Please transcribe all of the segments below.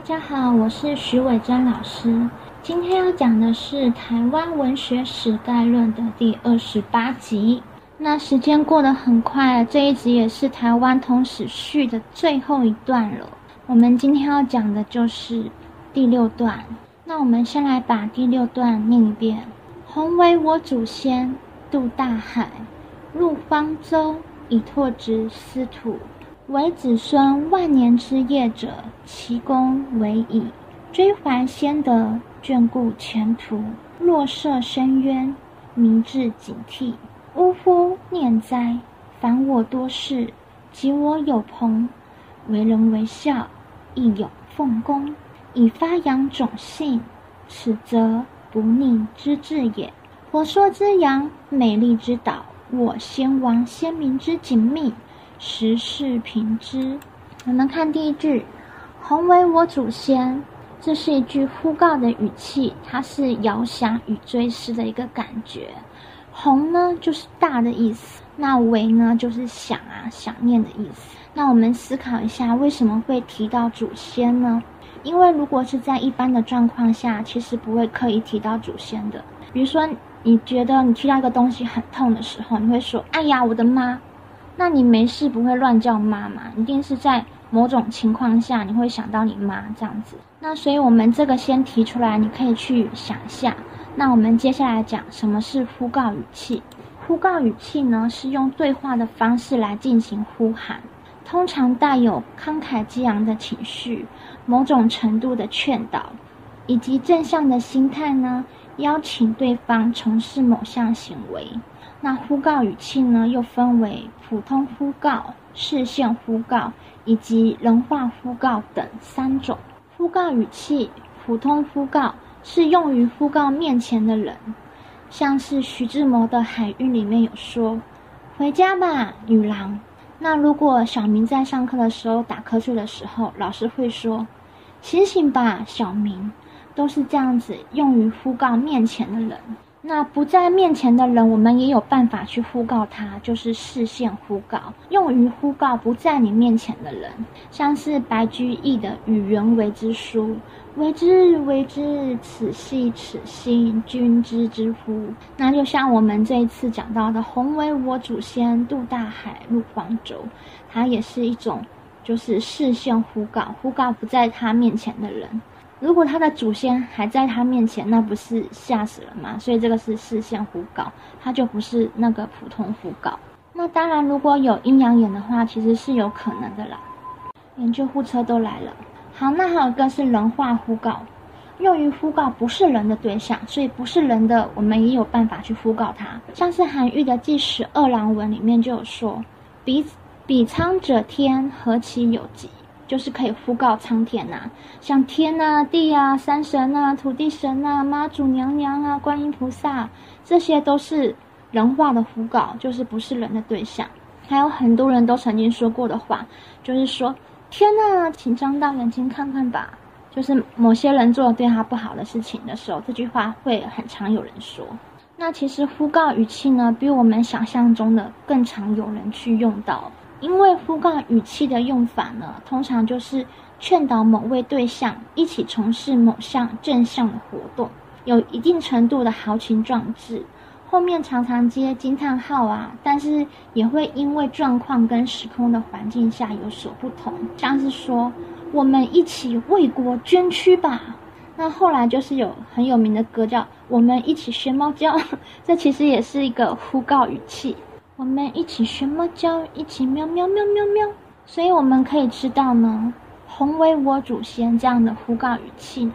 大家好，我是徐伟珍老师。今天要讲的是《台湾文学史概论》的第二十八集。那时间过得很快，这一集也是台湾通史序的最后一段了。我们今天要讲的就是第六段。那我们先来把第六段念一遍：洪为我祖先，渡大海，入方舟，以拓殖司土。为子孙万年之业者，其功为矣。追怀先德，眷顾前途，若涉深渊，明志警惕。呜呼！念哉！凡我多事，及我有朋，为人为孝，亦有奉公，以发扬种姓，此则不逆之志也。婆娑之阳，美丽之岛，我先王先民之紧密。时事评之，我们看第一句，“洪为我祖先”，这是一句呼告的语气，它是遥想与追思的一个感觉。“洪”呢，就是大的意思；那“为”呢，就是想啊、想念的意思。那我们思考一下，为什么会提到祖先呢？因为如果是在一般的状况下，其实不会刻意提到祖先的。比如说，你觉得你踢到一个东西很痛的时候，你会说：“哎呀，我的妈！”那你没事不会乱叫妈妈，一定是在某种情况下你会想到你妈这样子。那所以我们这个先提出来，你可以去想一下。那我们接下来讲什么是呼告语气。呼告语气呢，是用对话的方式来进行呼喊，通常带有慷慨激昂的情绪，某种程度的劝导，以及正向的心态呢，邀请对方从事某项行为。那呼告语气呢，又分为普通呼告、视线呼告以及人话呼告等三种。呼告语气，普通呼告是用于呼告面前的人，像是徐志摩的《海韵》里面有说：“回家吧，女郎。”那如果小明在上课的时候打瞌睡的时候，老师会说：“醒醒吧，小明。”都是这样子用于呼告面前的人。那不在面前的人，我们也有办法去呼告他，就是视线呼告，用于呼告不在你面前的人，像是白居易的《与人为之书》，为之为之，此系此心，君知之乎？那就像我们这一次讲到的“洪为我祖先，渡大海，入黄州”，它也是一种，就是视线呼告，呼告不在他面前的人。如果他的祖先还在他面前，那不是吓死了吗？所以这个是视线呼告，他就不是那个普通呼告。那当然，如果有阴阳眼的话，其实是有可能的啦。连救护车都来了。好，那还有一个是人话呼告，用于呼告不是人的对象，所以不是人的，我们也有办法去呼告他。像是韩愈的《祭十二郎文》里面就有说：“彼彼苍者天，何其有极。”就是可以呼告苍天呐，像天啊、地啊、山神啊、土地神啊、妈祖娘娘啊、观音菩萨，这些都是人话的呼告，就是不是人的对象。还有很多人都曾经说过的话，就是说天呐，请张大眼睛看看吧。就是某些人做了对他不好的事情的时候，这句话会很常有人说。那其实呼告语气呢，比我们想象中的更常有人去用到。因为呼告语气的用法呢，通常就是劝导某位对象一起从事某项正向的活动，有一定程度的豪情壮志。后面常常接惊叹号啊，但是也会因为状况跟时空的环境下有所不同，像是说我们一起为国捐躯吧。那后来就是有很有名的歌叫我们一起学猫叫，这其实也是一个呼告语气。我们一起学猫叫，一起喵喵喵喵喵。所以我们可以知道呢，“洪为我祖先”这样的呼告语气呢，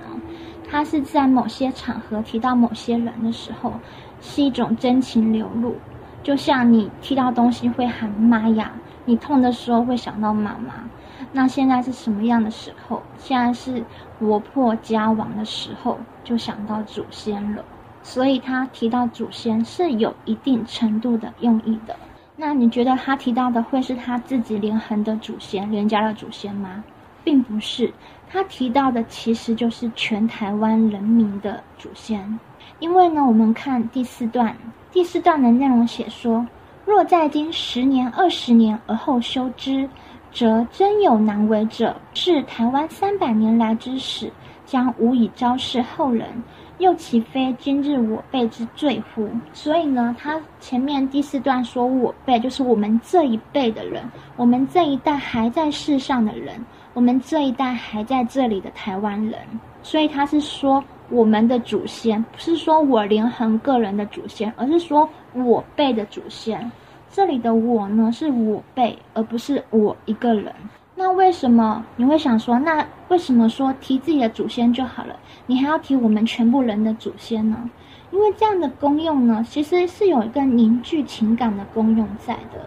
它是在某些场合提到某些人的时候，是一种真情流露。就像你踢到东西会喊妈呀，你痛的时候会想到妈妈。那现在是什么样的时候？现在是国破家亡的时候，就想到祖先了。所以他提到祖先是有一定程度的用意的。那你觉得他提到的会是他自己连横的祖先、连家的祖先吗？并不是，他提到的其实就是全台湾人民的祖先。因为呢，我们看第四段，第四段的内容写说：若在今十年、二十年而后修之，则真有难为者，是台湾三百年来之始，将无以昭示后人。又岂非今日我辈之罪乎？所以呢，他前面第四段说我辈，就是我们这一辈的人，我们这一代还在世上的人，我们这一代还在这里的台湾人。所以他是说我们的祖先，不是说我连横个人的祖先，而是说我辈的祖先。这里的我呢，是我辈，而不是我一个人。那为什么你会想说，那为什么说提自己的祖先就好了？你还要提我们全部人的祖先呢？因为这样的功用呢，其实是有一个凝聚情感的功用在的。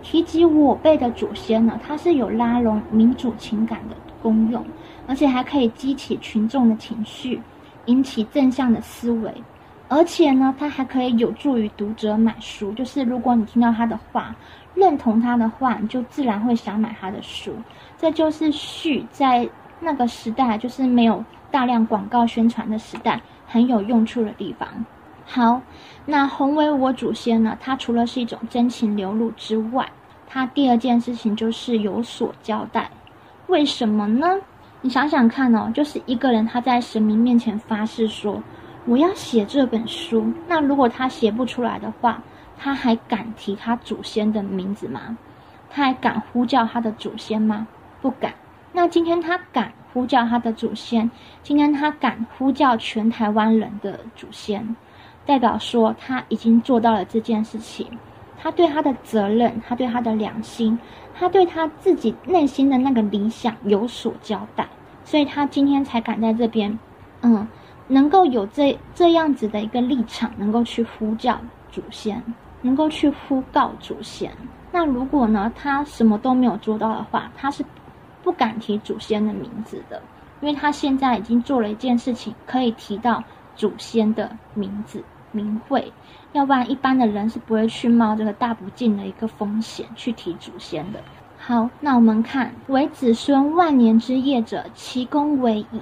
提及我辈的祖先呢，它是有拉拢民主情感的功用，而且还可以激起群众的情绪，引起正向的思维。而且呢，它还可以有助于读者买书，就是如果你听到他的话。认同他的话，你就自然会想买他的书。这就是序在那个时代，就是没有大量广告宣传的时代，很有用处的地方。好，那红为我祖先呢？它除了是一种真情流露之外，它第二件事情就是有所交代。为什么呢？你想想看哦，就是一个人他在神明面前发誓说我要写这本书，那如果他写不出来的话。他还敢提他祖先的名字吗？他还敢呼叫他的祖先吗？不敢。那今天他敢呼叫他的祖先，今天他敢呼叫全台湾人的祖先，代表说他已经做到了这件事情。他对他的责任，他对他的良心，他对他自己内心的那个理想有所交代，所以他今天才敢在这边，嗯，能够有这这样子的一个立场，能够去呼叫祖先。能够去呼告祖先，那如果呢，他什么都没有做到的话，他是不敢提祖先的名字的，因为他现在已经做了一件事情，可以提到祖先的名字名讳，要不然一般的人是不会去冒这个大不敬的一个风险去提祖先的。好，那我们看为子孙万年之业者，其功为矣。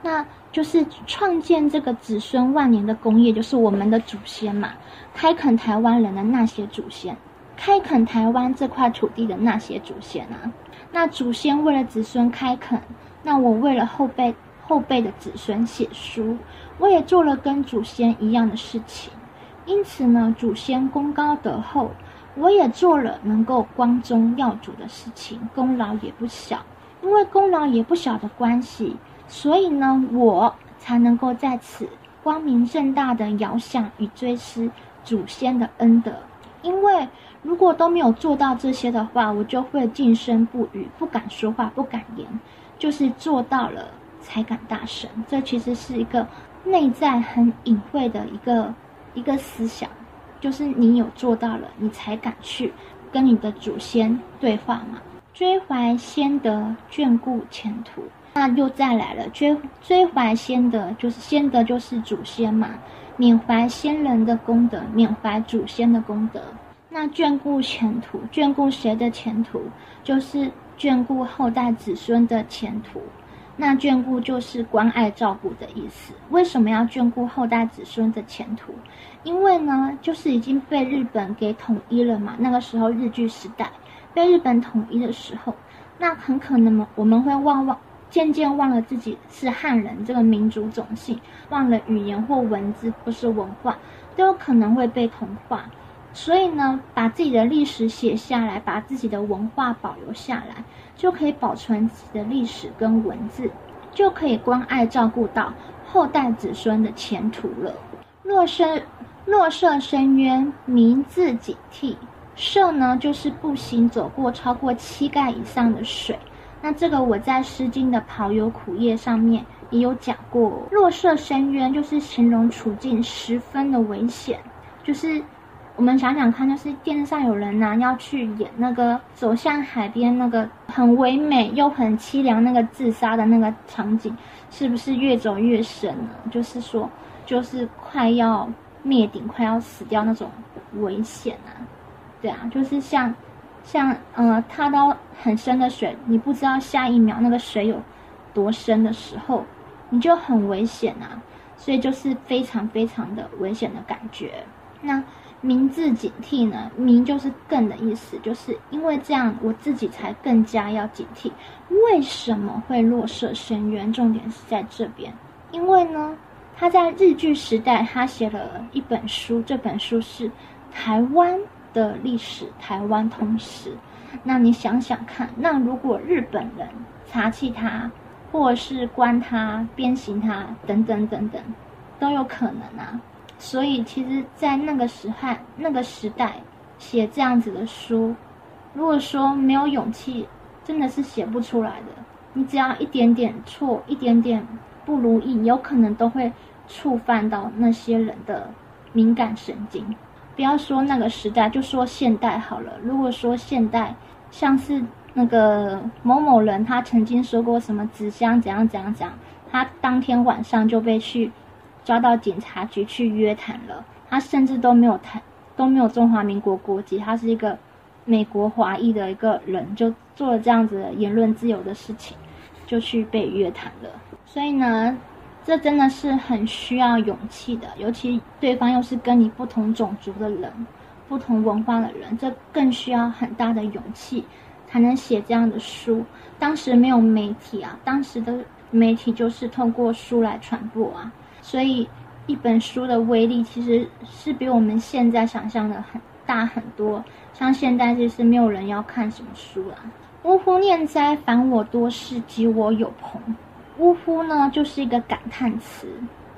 那就是创建这个子孙万年的功业，就是我们的祖先嘛。开垦台湾人的那些祖先，开垦台湾这块土地的那些祖先啊，那祖先为了子孙开垦，那我为了后辈后辈的子孙写书，我也做了跟祖先一样的事情。因此呢，祖先功高德厚，我也做了能够光宗耀祖的事情，功劳也不小。因为功劳也不小的关系，所以呢，我才能够在此光明正大的遥想与追思。祖先的恩德，因为如果都没有做到这些的话，我就会静声不语，不敢说话，不敢言。就是做到了才敢大声。这其实是一个内在很隐晦的一个一个思想，就是你有做到了，你才敢去跟你的祖先对话嘛。追怀先德，眷顾前途，那又再来了。追追怀先德，就是先德就是祖先嘛。缅怀先人的功德，缅怀祖先的功德。那眷顾前途，眷顾谁的前途？就是眷顾后代子孙的前途。那眷顾就是关爱照顾的意思。为什么要眷顾后代子孙的前途？因为呢，就是已经被日本给统一了嘛。那个时候日据时代被日本统一的时候，那很可能我们会忘忘。渐渐忘了自己是汉人这个民族种姓，忘了语言或文字或是文化，都有可能会被同化。所以呢，把自己的历史写下来，把自己的文化保留下来，就可以保存自己的历史跟文字，就可以关爱照顾到后代子孙的前途了。若深若涉深渊，民自警惕。涉呢，就是步行走过超过膝盖以上的水。那这个我在《诗经》的《跑友苦页》上面也有讲过，落涉深渊，就是形容处境十分的危险。就是我们想想看，就是电视上有人呢要去演那个走向海边那个很唯美又很凄凉那个自杀的那个场景，是不是越走越深呢？就是说，就是快要灭顶、快要死掉那种危险啊！对啊，就是像。像呃，踏到很深的水，你不知道下一秒那个水有多深的时候，你就很危险啊！所以就是非常非常的危险的感觉。那明字警惕呢？明就是更的意思，就是因为这样，我自己才更加要警惕。为什么会落色深渊？重点是在这边，因为呢，他在日据时代，他写了一本书，这本书是台湾的历史，台湾通史。那你想想看，那如果日本人查缉他，或是关他、鞭刑他，等等等等，都有可能啊。所以，其实，在那个时代，那个时代写这样子的书，如果说没有勇气，真的是写不出来的。你只要一点点错，一点点不如意，有可能都会触犯到那些人的敏感神经。不要说那个时代，就说现代好了。如果说现代，像是那个某某人，他曾经说过什么纸箱怎样怎样怎样，他当天晚上就被去。抓到警察局去约谈了，他甚至都没有谈，都没有中华民国国籍，他是一个美国华裔的一个人，就做了这样子言论自由的事情，就去被约谈了。所以呢，这真的是很需要勇气的，尤其对方又是跟你不同种族的人、不同文化的人，这更需要很大的勇气才能写这样的书。当时没有媒体啊，当时的媒体就是通过书来传播啊。所以，一本书的威力其实是比我们现在想象的很大很多。像现在就是没有人要看什么书了。呜呼念哉，烦我多事，及我有朋。呜呼呢，就是一个感叹词。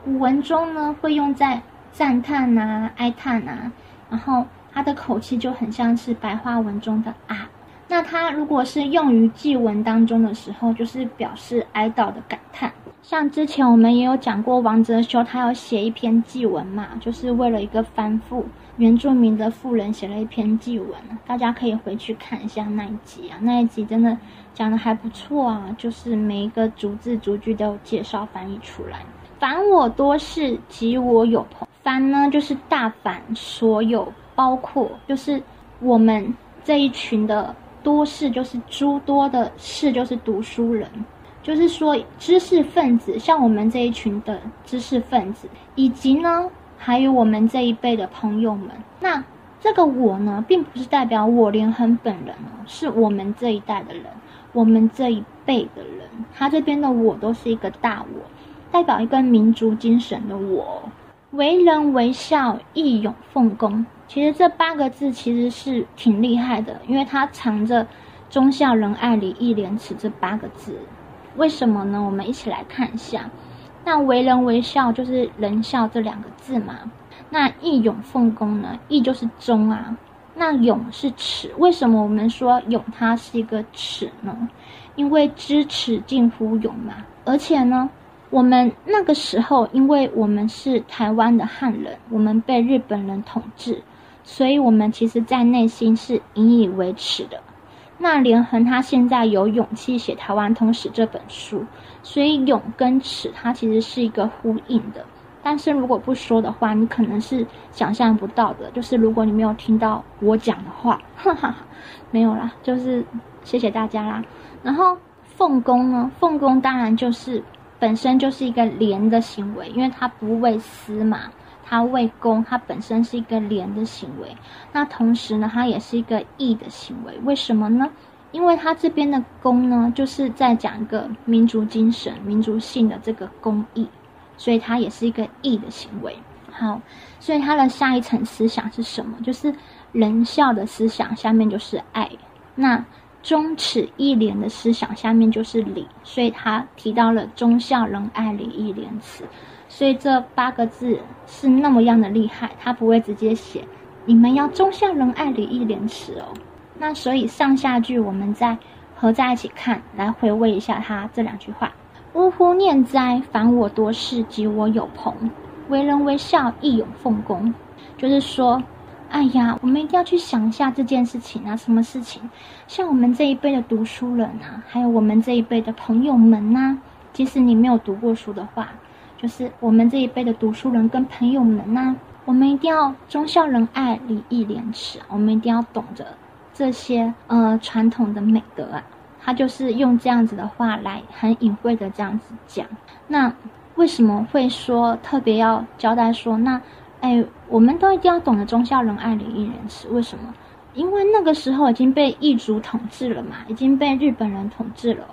古文中呢，会用在赞叹呐、哀叹呐，然后它的口气就很像是白话文中的啊。那它如果是用于祭文当中的时候，就是表示哀悼的感叹。像之前我们也有讲过，王哲修他要写一篇祭文嘛，就是为了一个翻覆原住民的妇人写了一篇祭文，大家可以回去看一下那一集啊，那一集真的讲的还不错啊，就是每一个逐字逐句都有介绍翻译出来。凡我多事，及我有朋。凡呢就是大凡所有，包括就是我们这一群的多事，就是诸多的事，就是读书人。就是说，知识分子像我们这一群的知识分子，以及呢，还有我们这一辈的朋友们。那这个我呢，并不是代表我连恒本人哦，是我们这一代的人，我们这一辈的人。他这边的我都是一个大我，代表一个民族精神的我。为人为孝，义勇奉公。其实这八个字其实是挺厉害的，因为它藏着忠孝仁爱礼义廉耻这八个字。为什么呢？我们一起来看一下。那为人为孝就是仁孝这两个字嘛。那义勇奉公呢？义就是忠啊。那勇是耻。为什么我们说勇它是一个耻呢？因为知耻近乎勇嘛。而且呢，我们那个时候，因为我们是台湾的汉人，我们被日本人统治，所以我们其实在内心是引以为耻的。那连横他现在有勇气写《台湾通史》这本书，所以勇跟耻它其实是一个呼应的。但是如果不说的话，你可能是想象不到的。就是如果你没有听到我讲的话，哈哈，没有啦，就是谢谢大家啦。然后奉公呢，奉公当然就是本身就是一个廉的行为，因为他不为私嘛。它为公，它本身是一个廉的行为，那同时呢，它也是一个义的行为。为什么呢？因为它这边的公呢，就是在讲一个民族精神、民族性的这个公义，所以它也是一个义的行为。好，所以它的下一层思想是什么？就是仁孝的思想，下面就是爱。那忠耻义廉的思想，下面就是礼。所以他提到了忠孝仁爱礼义廉耻。所以这八个字是那么样的厉害，他不会直接写“你们要忠孝仁爱礼义廉耻”哦。那所以上下句我们再合在一起看，来回味一下他这两句话：“呜呼念哉，凡我多事，及我有朋。为人为孝，义勇奉公。”就是说，哎呀，我们一定要去想一下这件事情啊，什么事情？像我们这一辈的读书人啊，还有我们这一辈的朋友们呐，即使你没有读过书的话。就是我们这一辈的读书人跟朋友们呐，我们一定要忠孝仁爱礼义廉耻，我们一定要懂得这些呃传统的美德啊。他就是用这样子的话来很隐晦的这样子讲。那为什么会说特别要交代说，那哎我们都一定要懂得忠孝仁爱礼义廉耻。为什么？因为那个时候已经被异族统治了嘛，已经被日本人统治了。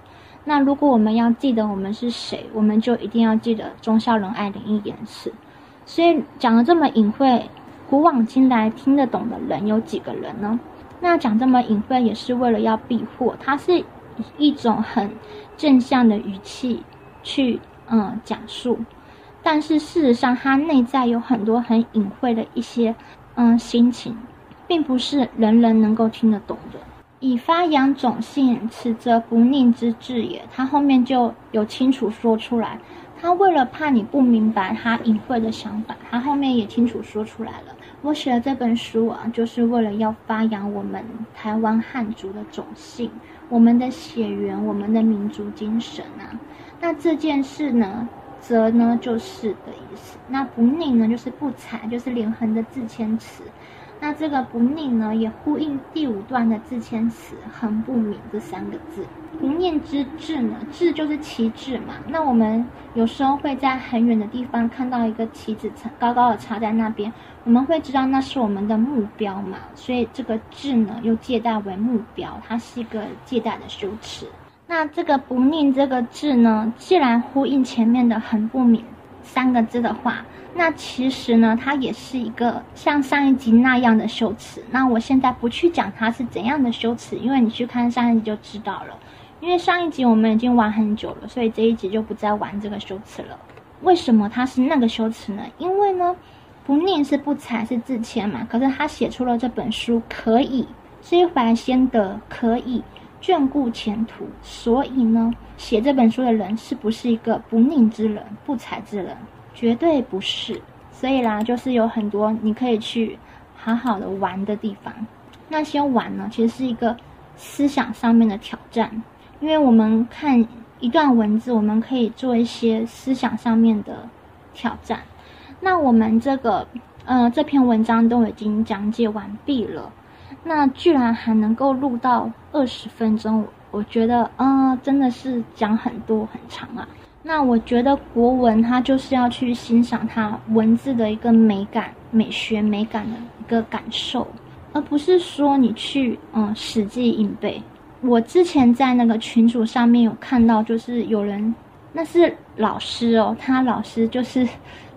那如果我们要记得我们是谁，我们就一定要记得忠孝仁爱礼义廉耻。所以讲的这么隐晦，古往今来听得懂的人有几个人呢？那讲这么隐晦也是为了要避祸，它是一种很正向的语气去嗯讲述，但是事实上它内在有很多很隐晦的一些嗯心情，并不是人人能够听得懂的。以发扬种姓，此则不佞之志也。他后面就有清楚说出来，他为了怕你不明白他隐晦的想法，他后面也清楚说出来了。我写了这本书啊，就是为了要发扬我们台湾汉族的种姓，我们的血缘，我们的民族精神啊。那这件事呢，则呢就是的意思。那不佞呢，就是不才，就是连横的字谦词。那这个不佞呢，也呼应第五段的字谦词“横不泯”这三个字。不念之志呢，志就是旗帜嘛。那我们有时候会在很远的地方看到一个旗子插高高的插在那边，我们会知道那是我们的目标嘛。所以这个志呢，又借代为目标，它是一个借代的修辞。那这个不佞这个志呢，既然呼应前面的横不泯三个字的话。那其实呢，它也是一个像上一集那样的修辞。那我现在不去讲它是怎样的修辞，因为你去看上一集就知道了。因为上一集我们已经玩很久了，所以这一集就不再玩这个修辞了。为什么它是那个修辞呢？因为呢，不念是不才是自谦嘛。可是他写出了这本书，可以知怀先得，可以眷顾前途。所以呢，写这本书的人是不是一个不佞之人、不才之人？绝对不是，所以啦，就是有很多你可以去好好的玩的地方。那些玩呢，其实是一个思想上面的挑战，因为我们看一段文字，我们可以做一些思想上面的挑战。那我们这个呃这篇文章都已经讲解完毕了，那居然还能够录到二十分钟，我觉得呃真的是讲很多很长啊。那我觉得国文它就是要去欣赏它文字的一个美感、美学美感的一个感受，而不是说你去嗯死记硬背。我之前在那个群组上面有看到，就是有人那是老师哦，他老师就是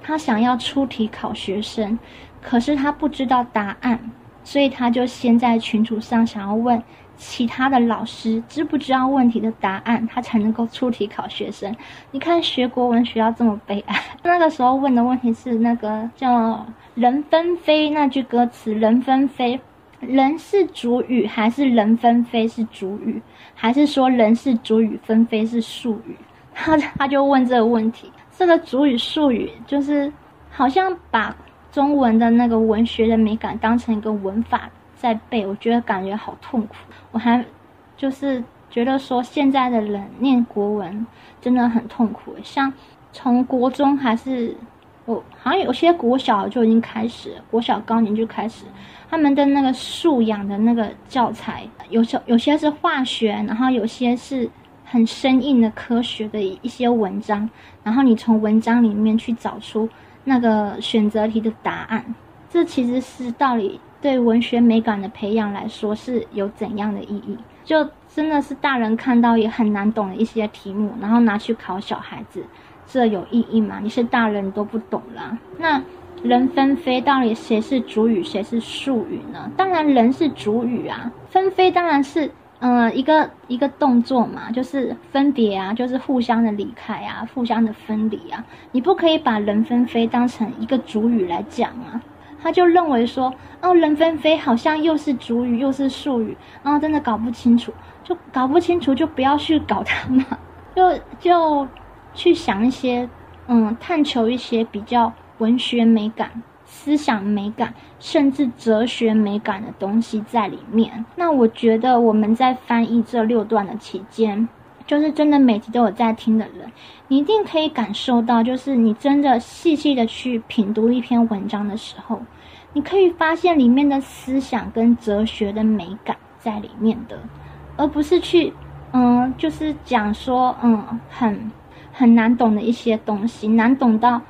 他想要出题考学生，可是他不知道答案，所以他就先在群组上想要问。其他的老师知不知道问题的答案，他才能够出题考学生。你看学国文学要这么悲哀。那个时候问的问题是那个叫“人纷飞”那句歌词，“人纷飞”，人是主语还是人纷飞是主语，还是说人是主语，纷飞是术语？他 他就问这个问题。这个主语术语就是好像把中文的那个文学的美感当成一个文法。在背，我觉得感觉好痛苦。我还就是觉得说，现在的人念国文真的很痛苦。像从国中还是我好像有些国小就已经开始，国小高年就开始，他们的那个素养的那个教材，有些有些是化学，然后有些是很生硬的科学的一些文章，然后你从文章里面去找出那个选择题的答案，这其实是到底。对文学美感的培养来说是有怎样的意义？就真的是大人看到也很难懂的一些题目，然后拿去考小孩子，这有意义吗？你是大人都不懂啦。那人纷飞到底谁是主语，谁是术语呢？当然人是主语啊，纷飞当然是嗯一个一个动作嘛，就是分别啊，就是互相的离开啊，互相的分离啊，你不可以把人分飞当成一个主语来讲啊。他就认为说，哦，人分飞好像又是主语又是术语，然后真的搞不清楚，就搞不清楚就不要去搞它嘛，就就去想一些，嗯，探求一些比较文学美感、思想美感，甚至哲学美感的东西在里面。那我觉得我们在翻译这六段的期间，就是真的每集都有在听的人，你一定可以感受到，就是你真的细细的去品读一篇文章的时候。你可以发现里面的思想跟哲学的美感在里面的，而不是去，嗯，就是讲说，嗯，很很难懂的一些东西，难懂到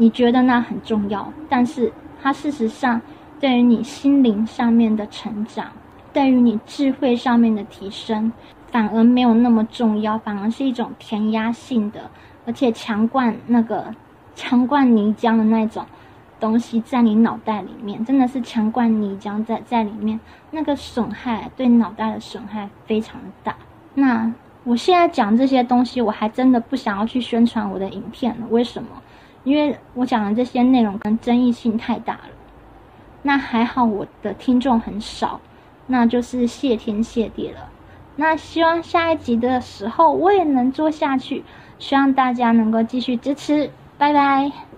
你觉得那很重要，但是它事实上对于你心灵上面的成长，对于你智慧上面的提升，反而没有那么重要，反而是一种填压性的，而且强灌那个强灌泥浆的那种东西在你脑袋里面，真的是强灌泥浆在在里面，那个损害对脑袋的损害非常大。那我现在讲这些东西，我还真的不想要去宣传我的影片了，为什么？因为我讲的这些内容跟争议性太大了，那还好我的听众很少，那就是谢天谢地了。那希望下一集的时候我也能做下去，希望大家能够继续支持，拜拜。